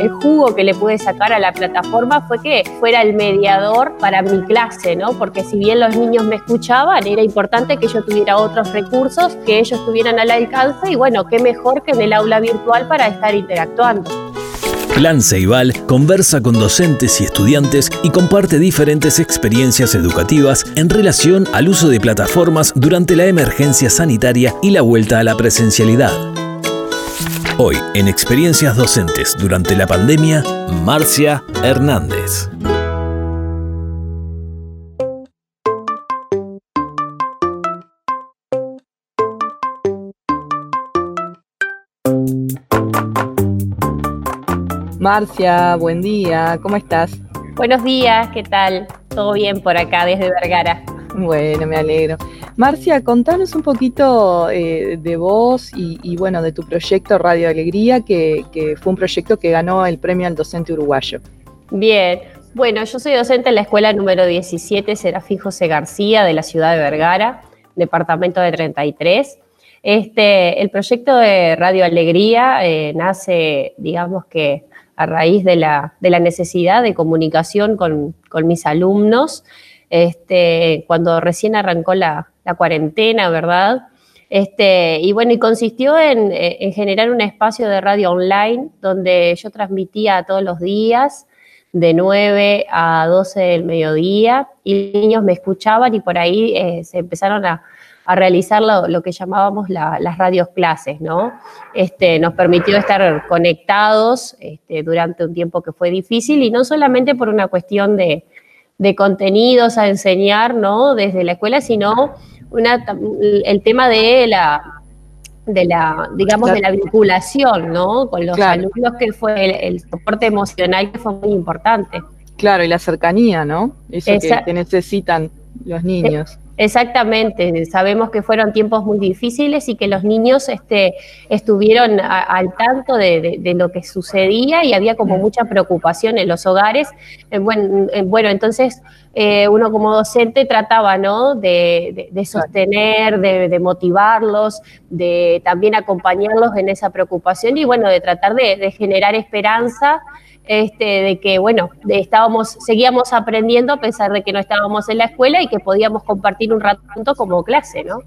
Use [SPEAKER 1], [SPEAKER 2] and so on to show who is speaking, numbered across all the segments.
[SPEAKER 1] el, jugo que le pude sacar a la plataforma fue que fuera el mediador para mi clase, ¿no? Porque si bien los niños me escuchaban, era importante que yo tuviera otros recursos, que ellos tuvieran al alcance y bueno, qué mejor que en el aula virtual para estar interactuando.
[SPEAKER 2] Plan Ceibal conversa con docentes y estudiantes y comparte diferentes experiencias educativas en relación al uso de plataformas durante la emergencia sanitaria y la vuelta a la presencialidad. Hoy, en Experiencias Docentes durante la pandemia, Marcia Hernández.
[SPEAKER 3] Marcia, buen día, ¿cómo estás?
[SPEAKER 1] Buenos días, ¿qué tal? Todo bien por acá desde Vergara.
[SPEAKER 3] Bueno, me alegro. Marcia, contanos un poquito eh, de vos y, bueno, de tu proyecto Radio Alegría, que, fue un proyecto que ganó el premio al docente uruguayo.
[SPEAKER 1] Bien, bueno, yo soy docente en la escuela número 17, Serafín José García, de la ciudad de Vergara, departamento de 33. Este, el proyecto de Radio Alegría eh, nace, digamos que a raíz de la, necesidad de comunicación con, mis alumnos, este, cuando recién arrancó la, cuarentena, ¿verdad? Este, y bueno, y consistió en, generar un espacio de radio online donde yo transmitía todos los días de 9 a 12 del mediodía y niños me escuchaban y por ahí eh, se empezaron a, a realizar lo, que llamábamos las radios clases, ¿no? Este, nos permitió estar conectados este, durante un tiempo que fue difícil y no solamente por una cuestión de, contenidos a enseñar, ¿no? Desde la escuela, sino el tema de la de la, digamos, de la vinculación, ¿no? Con los alumnos, que fue el, soporte emocional que fue muy importante.
[SPEAKER 3] Claro, y la cercanía, ¿no? Eso que, necesitan los niños.
[SPEAKER 1] Exactamente, sabemos que fueron tiempos muy difíciles y que los niños este, estuvieron al tanto de, lo que sucedía y había como mucha preocupación en los hogares. Eh, bueno, eh, bueno, entonces eh, uno como docente trataba ¿no? de, sostener, de, motivarlos, de también acompañarlos en esa preocupación y bueno, de tratar de generar esperanza este, de que, bueno, estábamos, seguíamos aprendiendo a pesar de que no estábamos en la escuela y que podíamos compartir un rato como clase, ¿no?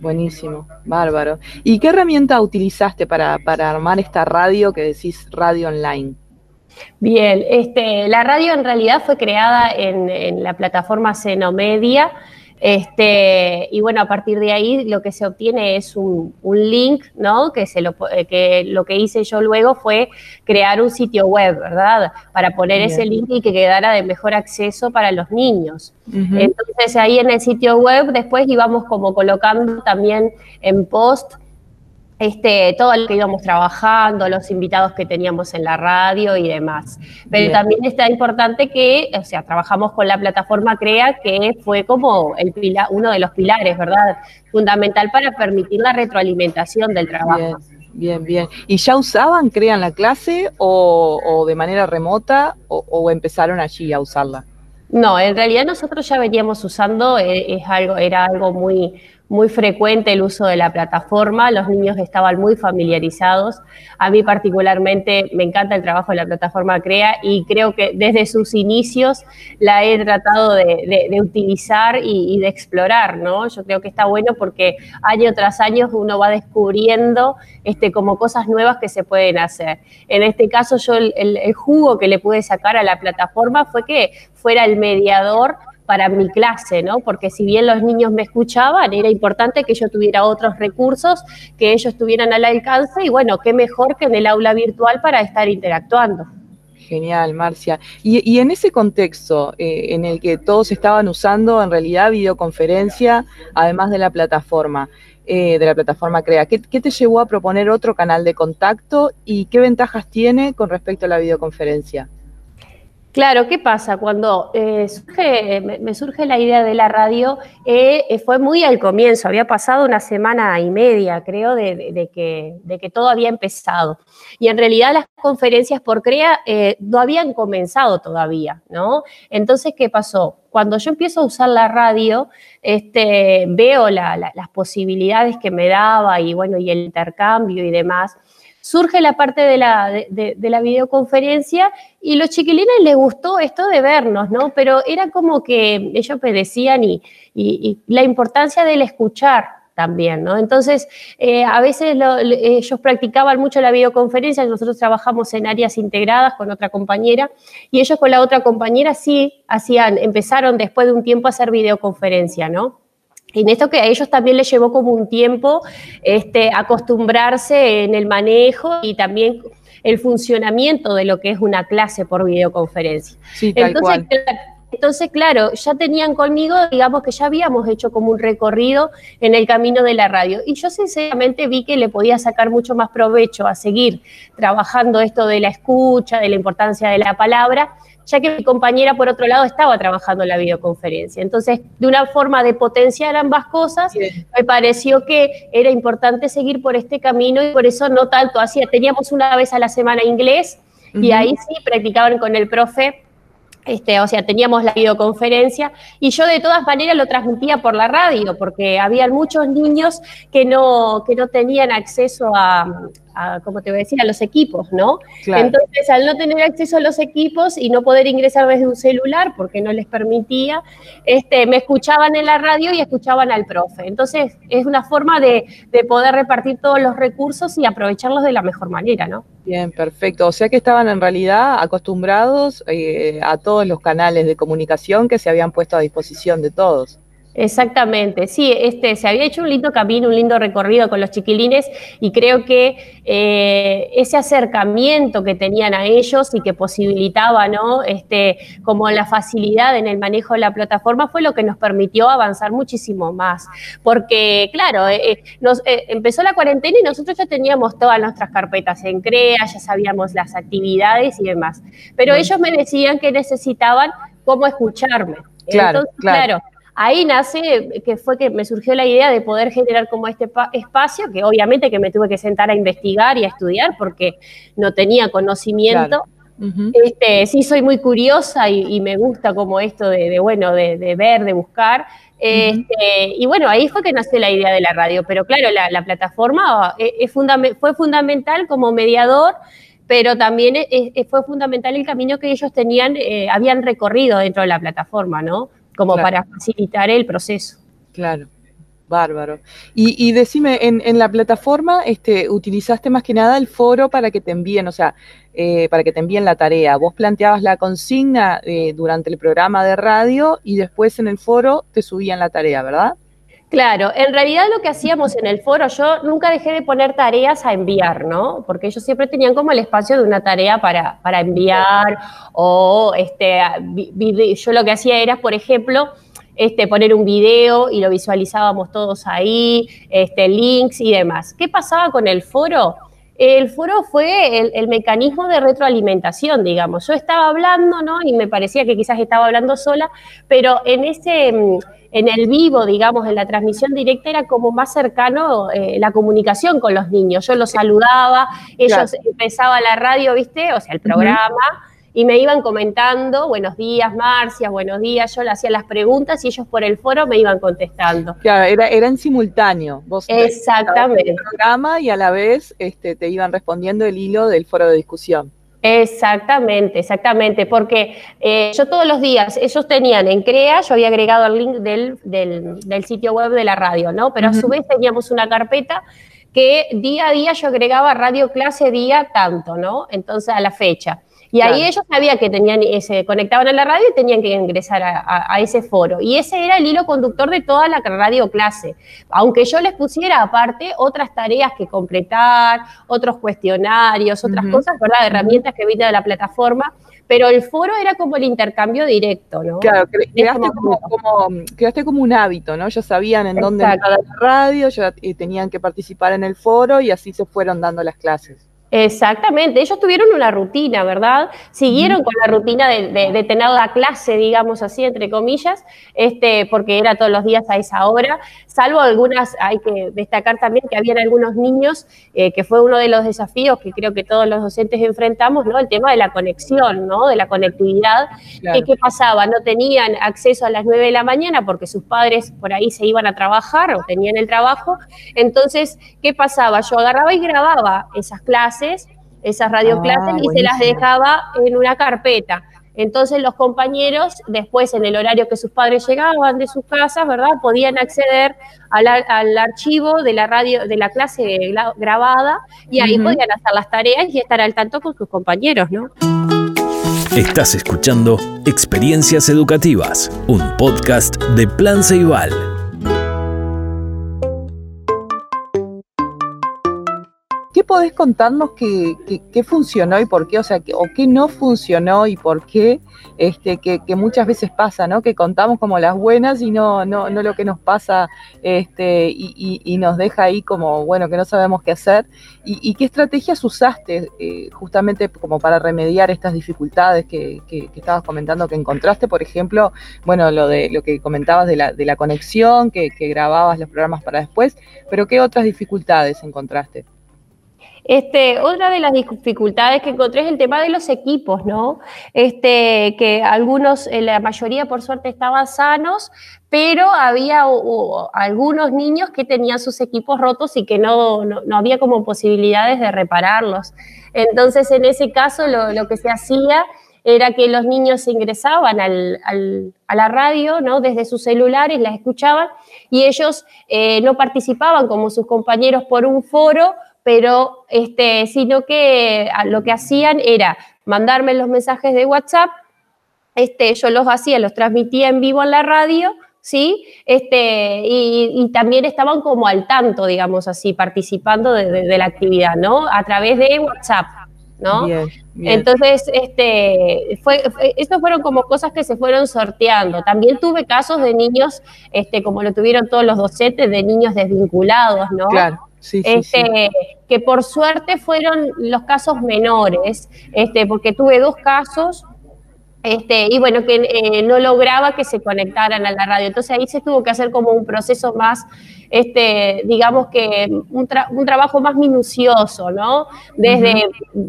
[SPEAKER 3] Buenísimo, bárbaro. ¿Y qué herramienta utilizaste para, armar esta radio que decís radio online?
[SPEAKER 1] Bien, este, la radio en realidad fue creada en, en la plataforma Xenomedia, este, y bueno, a partir de ahí lo que se obtiene es un, link, ¿no? Que, se lo, eh, que lo que hice yo luego fue crear un sitio web, ¿verdad? Para poner ese link y que quedara de mejor acceso para los niños. Entonces ahí en el sitio web después íbamos como colocando también en post este, todo lo que íbamos trabajando, los invitados que teníamos en la radio y demás. Pero también está importante que, o sea, trabajamos con la plataforma CREA, que fue como el uno de los pilares, ¿verdad? Fundamental para permitir la retroalimentación del trabajo.
[SPEAKER 3] Bien, bien. ¿Y ya usaban CREA en la clase o, de manera remota o, empezaron allí a usarla?
[SPEAKER 1] No, en realidad nosotros ya veníamos usando, eh, es algo, era algo muy, muy frecuente el uso de la plataforma, los niños estaban muy familiarizados. A mí particularmente me encanta el trabajo de la plataforma CREA y creo que desde sus inicios la he tratado de, utilizar y, de explorar, ¿no? Yo creo que está bueno porque año tras año uno va descubriendo este, como cosas nuevas que se pueden hacer. En este caso yo el jugo que le pude sacar a la plataforma fue que fuera el mediador para mi clase, ¿no? Porque si bien los niños me escuchaban, era importante que yo tuviera otros recursos, que ellos tuvieran al alcance y bueno, qué mejor que en el aula virtual para estar interactuando.
[SPEAKER 3] Genial, Marcia. Y, en ese contexto eh, en el que todos estaban usando en realidad videoconferencia, además de la plataforma, eh, de la plataforma CREA, ¿qué, ¿qué, te llevó a proponer otro canal de contacto y qué ventajas tiene con respecto a la videoconferencia?
[SPEAKER 1] Claro, ¿qué pasa? Cuando eh, me, surge la idea de la radio, eh, eh, fue muy al comienzo, había pasado una semana y media, creo, de, que, todo había empezado. Y en realidad las conferencias por CREA no habían comenzado todavía, ¿no? Entonces, ¿qué pasó? Cuando yo empiezo a usar la radio, este, veo las posibilidades que me daba y, bueno, y el intercambio y demás surge la parte de la, de, la videoconferencia y los chiquilines les gustó esto de vernos, ¿no? Pero era como que ellos decían y, y la importancia del escuchar, también, ¿no? Entonces, eh, a veces ellos practicaban mucho la videoconferencia, nosotros trabajamos en áreas integradas con otra compañera y ellos con la otra compañera sí hacían, empezaron después de un tiempo a hacer videoconferencia, ¿no? En esto que a ellos también les llevó como un tiempo este, acostumbrarse en el manejo y también el funcionamiento de lo que es una clase por videoconferencia.
[SPEAKER 3] Sí, tal Entonces,
[SPEAKER 1] entonces, claro, ya tenían conmigo, digamos que ya habíamos hecho como un recorrido en el camino de la radio. Y yo sinceramente vi que le podía sacar mucho más provecho a seguir trabajando esto de la escucha, de la importancia de la palabra, ya que mi compañera, por otro lado, estaba trabajando en la videoconferencia. Entonces, de una forma de potenciar ambas cosas, me pareció que era importante seguir por este camino y por eso no tanto hacía, teníamos una vez a la semana inglés y ahí sí practicaban con el profe este, o sea, teníamos la videoconferencia y yo de todas maneras lo transmitía por la radio, porque había muchos niños que no, que no tenían acceso a, como te voy a decir, a los equipos, ¿no? Entonces, al no tener acceso a los equipos y no poder ingresar desde un celular porque no les permitía, este, me escuchaban en la radio y escuchaban al profe. Entonces, es una forma de, de poder repartir todos los recursos y aprovecharlos de la mejor manera, ¿no?
[SPEAKER 3] Bien, perfecto. O sea que estaban en realidad acostumbrados eh, a todos los canales de comunicación que se habían puesto a disposición de todos.
[SPEAKER 1] Exactamente, sí, este, se había hecho un lindo camino, un lindo recorrido con los chiquilines y creo que eh, ese acercamiento que tenían a ellos y que posibilitaba, ¿no? Este, como la facilidad en el manejo de la plataforma fue lo que nos permitió avanzar muchísimo más. Porque, claro, eh, eh, nos, empezó la cuarentena y nosotros ya teníamos todas nuestras carpetas en CREA, ya sabíamos las actividades y demás. Pero ellos me decían que necesitaban cómo escucharme.
[SPEAKER 3] Claro, claro
[SPEAKER 1] ahí nace, que fue que me surgió la idea de poder generar como este espacio, que obviamente que me tuve que sentar a investigar y a estudiar porque no tenía conocimiento. este, sí soy muy curiosa y, me gusta como esto de, bueno, de, ver, de buscar. Este, y bueno, ahí fue que nació la idea de la radio, pero claro, la, plataforma eh, es fue fundamental como mediador pero también eh, eh, fue fundamental el camino que ellos tenían, habían recorrido dentro de la plataforma, ¿no? Como para facilitar el proceso.
[SPEAKER 3] Claro, bárbaro. Y, decime, en, la plataforma este, utilizaste más que nada el foro para que te envíen, o sea, eh, para que te envíen la tarea. Vos planteabas la consigna eh, durante el programa de radio y después en el foro te subían la tarea, ¿verdad?
[SPEAKER 1] Claro, en realidad lo que hacíamos en el foro, yo nunca dejé de poner tareas a enviar, ¿no? Porque ellos siempre tenían como el espacio de una tarea para, para enviar o este, yo lo que hacía era, por ejemplo, este, poner un video y lo visualizábamos todos ahí, este, links y demás. ¿Qué pasaba con el foro? El foro fue el, el, mecanismo de retroalimentación, digamos. Yo estaba hablando, ¿no? Y me parecía que quizás estaba hablando sola, pero en ese en el vivo, digamos, en la transmisión directa, era como más cercano eh, la comunicación con los niños. Yo los saludaba, ellos empezaban la radio, ¿viste? O sea, el programa. Y me iban comentando, buenos días, Marcia, buenos días. Yo le hacía las preguntas y ellos por el foro me iban contestando.
[SPEAKER 3] Claro, era, era en simultáneo.
[SPEAKER 1] Vos Exactamente.
[SPEAKER 3] El programa y a la vez este, te iban respondiendo el hilo del foro de discusión.
[SPEAKER 1] Exactamente, exactamente, porque eh, yo todos los días, ellos tenían en CREA, yo había agregado el link del, del, sitio web de la radio, ¿no? Pero a su vez teníamos una carpeta que día a día yo agregaba radio clase día tanto, ¿no? Entonces a la fecha. Y ahí ellos sabían que tenían, se conectaban a la radio y tenían que ingresar a, ese foro. Y ese era el hilo conductor de toda la radio clase. Aunque yo les pusiera aparte otras tareas que completar, otros cuestionarios, otras cosas, ¿verdad? Herramientas que de la plataforma. Pero el foro era como el intercambio directo, ¿no?
[SPEAKER 3] Claro, creaste como, como, un hábito, ¿no? Ya sabían en dónde entrar la radio, ya tenían que participar en el foro y así se fueron dando las clases.
[SPEAKER 1] Exactamente, ellos tuvieron una rutina, ¿verdad? Siguieron con la rutina de, tener la clase, digamos así, entre comillas, este, porque era todos los días a esa hora, salvo algunas, hay que destacar también que habían algunos niños, eh, que fue uno de los desafíos que creo que todos los docentes enfrentamos, ¿no? El tema de la conexión, ¿no? De la conectividad. ¿Qué pasaba? No tenían acceso a las 9 de la mañana porque sus padres por ahí se iban a trabajar o tenían el trabajo. Entonces, ¿qué pasaba? Yo agarraba y grababa esas clases clases, esas radioclases,
[SPEAKER 3] Ah,
[SPEAKER 1] y se las dejaba en una carpeta. Entonces los compañeros, después en el horario que sus padres llegaban de sus casas, ¿verdad? Podían acceder al, al archivo de la radio, de la clase gra- grabada, y ahí podían hacer las tareas y estar al tanto con sus compañeros, ¿no?
[SPEAKER 2] Estás escuchando Experiencias Educativas, un podcast de Plan Ceibal.
[SPEAKER 3] ¿Qué podés contarnos que, que- qué funcionó y por qué? O sea, que- o qué no funcionó y por qué, este, que, que muchas veces pasa, ¿no? Que contamos como las buenas y no, no, no lo que nos pasa este, y, nos deja ahí como, bueno, que no sabemos qué hacer. ¿Y, qué estrategias usaste eh, justamente como para remediar estas dificultades que, que- que estabas comentando que encontraste? Por ejemplo, bueno, lo de lo que comentabas de la, conexión, que, que grababas los programas para después, pero ¿qué otras dificultades encontraste?
[SPEAKER 1] Este, otra de las dificultades que encontré es el tema de los equipos, ¿no? Este, que algunos, eh, la mayoría por suerte estaban sanos, pero había algunos niños que tenían sus equipos rotos y que no, no, había como posibilidades de repararlos. Entonces, en ese caso, lo, que se hacía era que los niños ingresaban a la radio, ¿no? Desde sus celulares, las escuchaban y ellos eh, no participaban como sus compañeros por un foro, pero este, sino que a- lo que hacían era mandarme los mensajes de WhatsApp, este, yo los hacía, los transmitía en vivo en la radio, ¿sí? Este, y, y también estaban como al tanto, digamos así, participando de, de- de la actividad, ¿no? A través de WhatsApp, ¿no?
[SPEAKER 3] Bien, bien.
[SPEAKER 1] Entonces, este, fue, fueron como cosas que se fueron sorteando. También tuve casos de niños, este, como lo tuvieron todos los docentes, de niños desvinculados, ¿no?
[SPEAKER 3] claro, sí, sí, sí.
[SPEAKER 1] este, que por suerte fueron los casos menores, este, porque tuve dos casos, este, y bueno, que eh, no lograba que se conectaran a la radio. Entonces ahí se tuvo que hacer como un proceso más, este, digamos que un, tra- un trabajo más minucioso, ¿no? Desde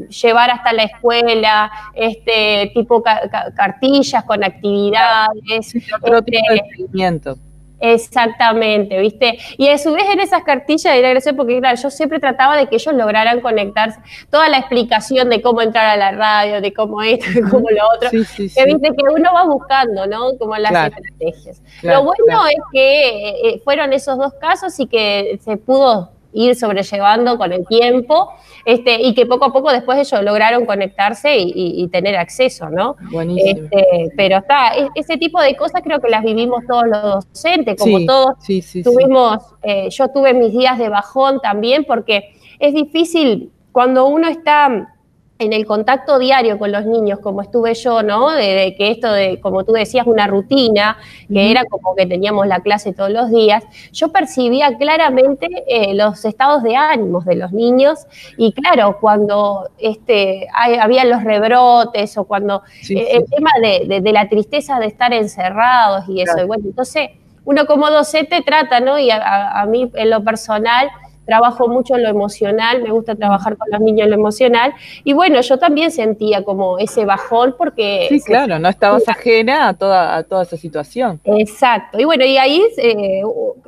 [SPEAKER 1] llevar hasta la escuela, este, tipo ca- ca- cartillas con actividades.
[SPEAKER 3] Sí, otro
[SPEAKER 1] este,
[SPEAKER 3] tipo de seguimiento.
[SPEAKER 1] Exactamente, ¿viste? Y a su vez en esas cartillas era gracioso porque, claro, yo siempre trataba de que ellos lograran conectarse, toda la explicación de cómo entrar a la radio, de cómo esto, de cómo lo otro,
[SPEAKER 3] Sí, sí,
[SPEAKER 1] que
[SPEAKER 3] sí.
[SPEAKER 1] viste que uno va buscando, ¿no? Como las
[SPEAKER 3] Claro.
[SPEAKER 1] estrategias.
[SPEAKER 3] Claro,
[SPEAKER 1] lo bueno
[SPEAKER 3] claro.
[SPEAKER 1] es que eh, fueron esos dos casos y que se pudo ir sobrellevando con el tiempo este, y que poco a poco después ellos lograron conectarse y, y- y tener acceso, ¿no?
[SPEAKER 3] Buenísimo.
[SPEAKER 1] Este, pero está, ese tipo de cosas creo que las vivimos todos los docentes, como
[SPEAKER 3] sí,
[SPEAKER 1] todos
[SPEAKER 3] sí, sí, sí.
[SPEAKER 1] tuvimos, eh, yo tuve mis días de bajón también, porque es difícil cuando uno está en el contacto diario con los niños, como estuve yo, ¿no? De, de que esto de, como tú decías, una rutina, que era como que teníamos la clase todos los días, yo percibía claramente eh, los estados de ánimos de los niños y claro, cuando este, hay- había los rebrotes o cuando
[SPEAKER 3] Sí,
[SPEAKER 1] eh,
[SPEAKER 3] sí,
[SPEAKER 1] el tema de, de- de la tristeza de estar encerrados y eso.
[SPEAKER 3] Claro.
[SPEAKER 1] Y bueno, entonces uno como docente trata, ¿no? Y a- a mí en lo personal trabajo mucho en lo emocional, me gusta trabajar con los niños en lo emocional. Y bueno, yo también sentía como ese bajón porque...
[SPEAKER 3] Sí, claro, no estabas ajena a toda, a toda esa situación.
[SPEAKER 1] Exacto. Y bueno, y ahí eh,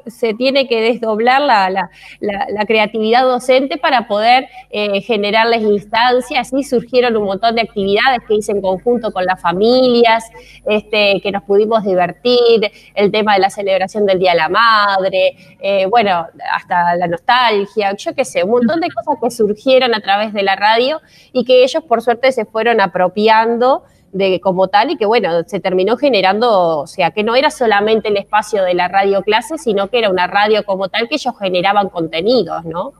[SPEAKER 1] se tiene que desdoblar la, la- la- la creatividad docente para poder eh, generarles instancias. Y surgieron un montón de actividades que hice en conjunto con las familias, este, que nos pudimos divertir, el tema de la celebración del Día de la Madre, eh, bueno, hasta la nostalgia, yo qué sé, un montón de cosas que surgieron a través de la radio y que ellos por suerte se fueron apropiando de como tal y que bueno, se terminó generando, o sea, que no era solamente el espacio de la radio clase, sino que era una radio como tal que ellos generaban contenidos, ¿no?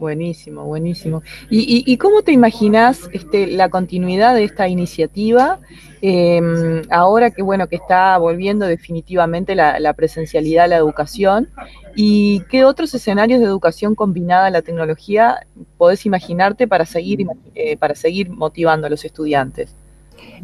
[SPEAKER 3] Buenísimo, buenísimo. ¿Y, cómo te imaginas este, la continuidad de esta iniciativa eh, ahora que bueno que está volviendo definitivamente la, la presencialidad a la educación? ¿Y qué otros escenarios de educación combinada a la tecnología podés imaginarte para seguir, eh, para seguir motivando a los estudiantes?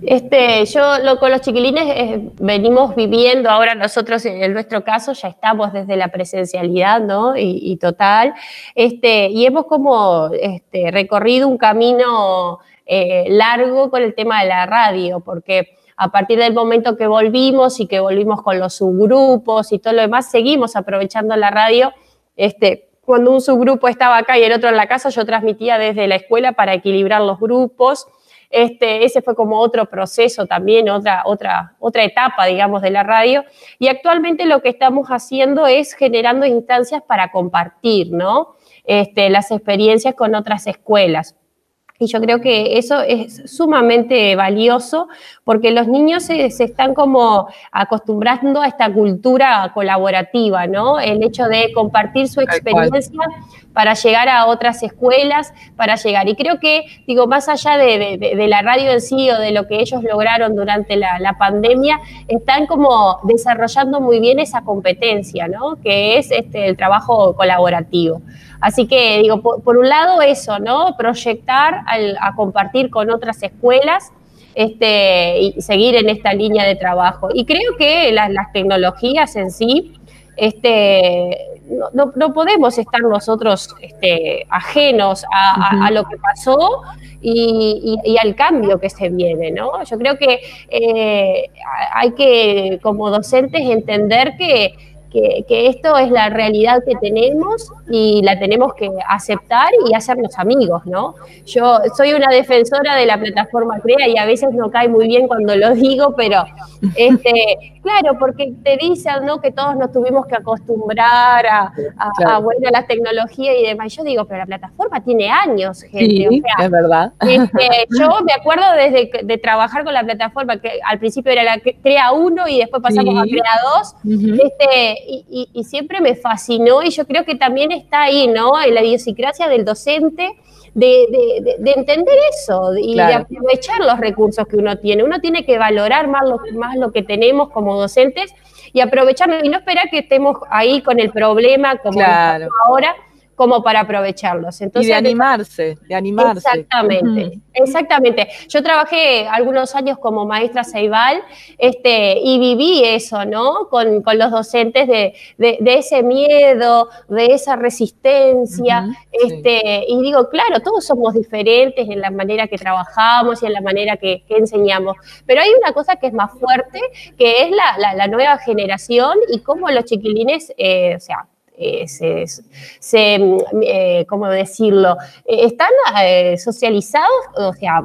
[SPEAKER 1] Este, yo lo, con los chiquilines eh, venimos viviendo, ahora nosotros en nuestro caso ya estamos desde la presencialidad, ¿no? Y, total, este, y hemos como este, recorrido un camino eh, largo con el tema de la radio, porque a partir del momento que volvimos y que volvimos con los subgrupos y todo lo demás, seguimos aprovechando la radio, este, cuando un subgrupo estaba acá y el otro en la casa, yo transmitía desde la escuela para equilibrar los grupos. Este, ese fue como otro proceso también, otra, otra, otra etapa, digamos, de la radio. Y actualmente lo que estamos haciendo es generando instancias para compartir, ¿no? Este, las experiencias con otras escuelas. Y yo creo que eso es sumamente valioso porque los niños se, están como acostumbrando a esta cultura colaborativa, ¿no? El hecho de compartir su experiencia para llegar a otras escuelas, para llegar. Y creo que, digo, más allá de, la radio en sí o de lo que ellos lograron durante la, pandemia, están como desarrollando muy bien esa competencia, ¿no? Que es este, el trabajo colaborativo. Así que digo, por, un lado eso, ¿no? Proyectar a compartir con otras escuelas este, y seguir en esta línea de trabajo. Y creo que las, tecnologías en sí, este, no, podemos estar nosotros este, ajenos a, lo que pasó y, al cambio que se viene, ¿no? Yo creo que eh, hay que, como docentes, entender que que, esto es la realidad que tenemos y la tenemos que aceptar y hacernos amigos, ¿no? Yo soy una defensora de la plataforma CREA y a veces no cae muy bien cuando lo digo, pero este, claro, porque te dicen ¿no? que todos nos tuvimos que acostumbrar a, a, bueno, la tecnología y demás. Yo digo, pero la plataforma tiene años, gente.
[SPEAKER 3] Sí, es verdad.
[SPEAKER 1] Este, yo me acuerdo desde de trabajar con la plataforma, que al principio era la CREA 1 y después pasamos a CREA 2. este, y, siempre me fascinó y yo creo que también está ahí, ¿no? En la idiosincrasia del docente. De, entender eso y de aprovechar los recursos que uno tiene. Uno tiene que valorar más lo, más lo que tenemos como docentes y aprovecharlo y no esperar que estemos ahí con el problema como ahora, como para aprovecharlos.
[SPEAKER 3] Entonces, y de animarse, de animarse.
[SPEAKER 1] Exactamente, exactamente. Yo trabajé algunos años como maestra Ceibal este, y viví eso, ¿no? Con, los docentes de, ese miedo, de esa resistencia. este, Y digo, claro, todos somos diferentes en la manera que trabajamos y en la manera que, enseñamos, pero hay una cosa que es más fuerte, que es la, nueva generación y cómo los chiquilines, eh, o sea, eh, se, mm, eh, ¿cómo decirlo? Eh, están socializados, o sea,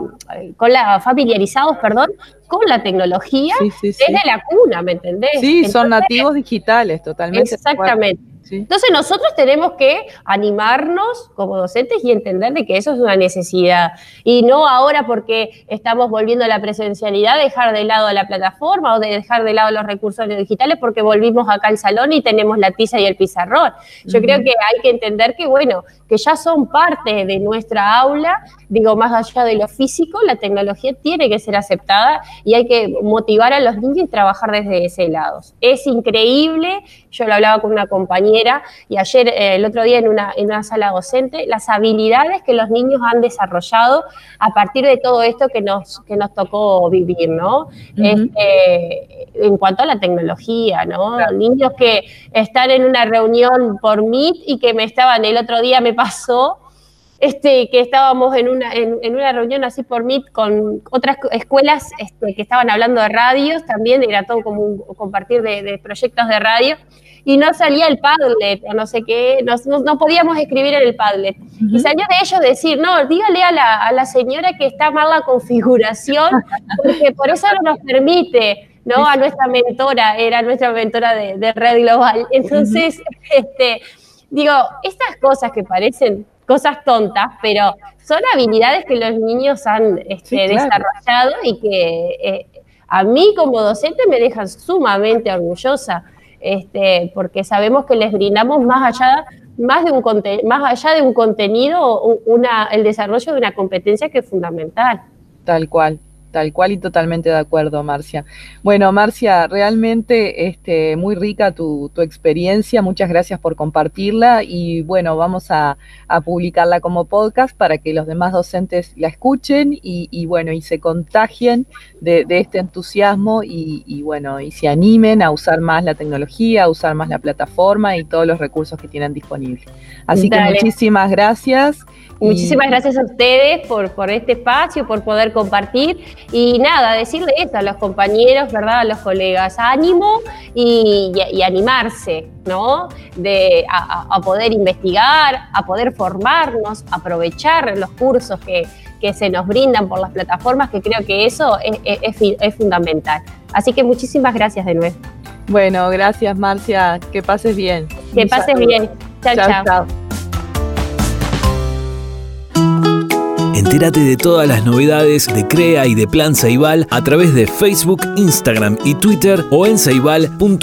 [SPEAKER 1] con la, familiarizados, perdón, con la tecnología desde la cuna, ¿me entendés?
[SPEAKER 3] Sí, son nativos digitales, totalmente.
[SPEAKER 1] Exactamente. Entonces nosotros tenemos que animarnos como docentes y entender de que eso es una necesidad. Y no ahora porque estamos volviendo a la presencialidad, dejar de lado la plataforma o de dejar de lado los recursos digitales porque volvimos acá al salón y tenemos la tiza y el pizarrón. Yo creo que hay que entender que, bueno, que ya son parte de nuestra aula, digo, más allá de lo físico, la tecnología tiene que ser aceptada y hay que motivar a los niños y trabajar desde ese lado. Es increíble, yo lo hablaba con una compañera y ayer, eh, el otro día en una, en una sala docente, las habilidades que los niños han desarrollado a partir de todo esto que nos, que nos tocó vivir, ¿no? Este, en cuanto a la tecnología, ¿no? Niños que están en una reunión por Meet y que me estaban el otro día, me pasó este, que estábamos en una, en, una reunión así por Meet con otras escuelas este, que estaban hablando de radios también, era todo como un compartir de, proyectos de radio, y no salía el Padlet, o no sé qué, no, podíamos escribir en el Padlet. Y salió de ellos decir, no, dígale a la, a la señora que está mal la configuración, porque por eso no nos permite. ¿no? A nuestra mentora, era nuestra mentora de, de Red Global. Entonces, este, digo, estas cosas que parecen cosas tontas, pero son habilidades que los niños han este, desarrollado y que eh, a mí como docente me dejan sumamente orgullosa, este, porque sabemos que les brindamos más allá, más de un, más allá de un contenido, una, el desarrollo de una competencia que es fundamental.
[SPEAKER 3] Tal cual. Tal cual y totalmente de acuerdo, Marcia. Bueno, Marcia, realmente este, muy rica tu, experiencia, muchas gracias por compartirla y bueno, vamos a, publicarla como podcast para que los demás docentes la escuchen y, bueno, y se contagien de, este entusiasmo y, bueno, y se animen a usar más la tecnología, a usar más la plataforma y todos los recursos que tienen disponibles. Así que muchísimas gracias.
[SPEAKER 1] Muchísimas gracias a ustedes por, por este espacio, por poder compartir Y nada, decirle esto a los compañeros, ¿verdad? A los colegas, ánimo y, animarse, ¿no? De, a, poder investigar, a poder formarnos, aprovechar los cursos que, se nos brindan por las plataformas, que creo que eso es, fundamental. Así que muchísimas gracias de nuevo.
[SPEAKER 3] Bueno, gracias Marcia, que pases bien.
[SPEAKER 1] Que pases bien. chao. chao.
[SPEAKER 2] Entérate de todas las novedades de CREA y de Plan Ceibal a través de Facebook, Instagram y Twitter o en ceibal.edu.uy.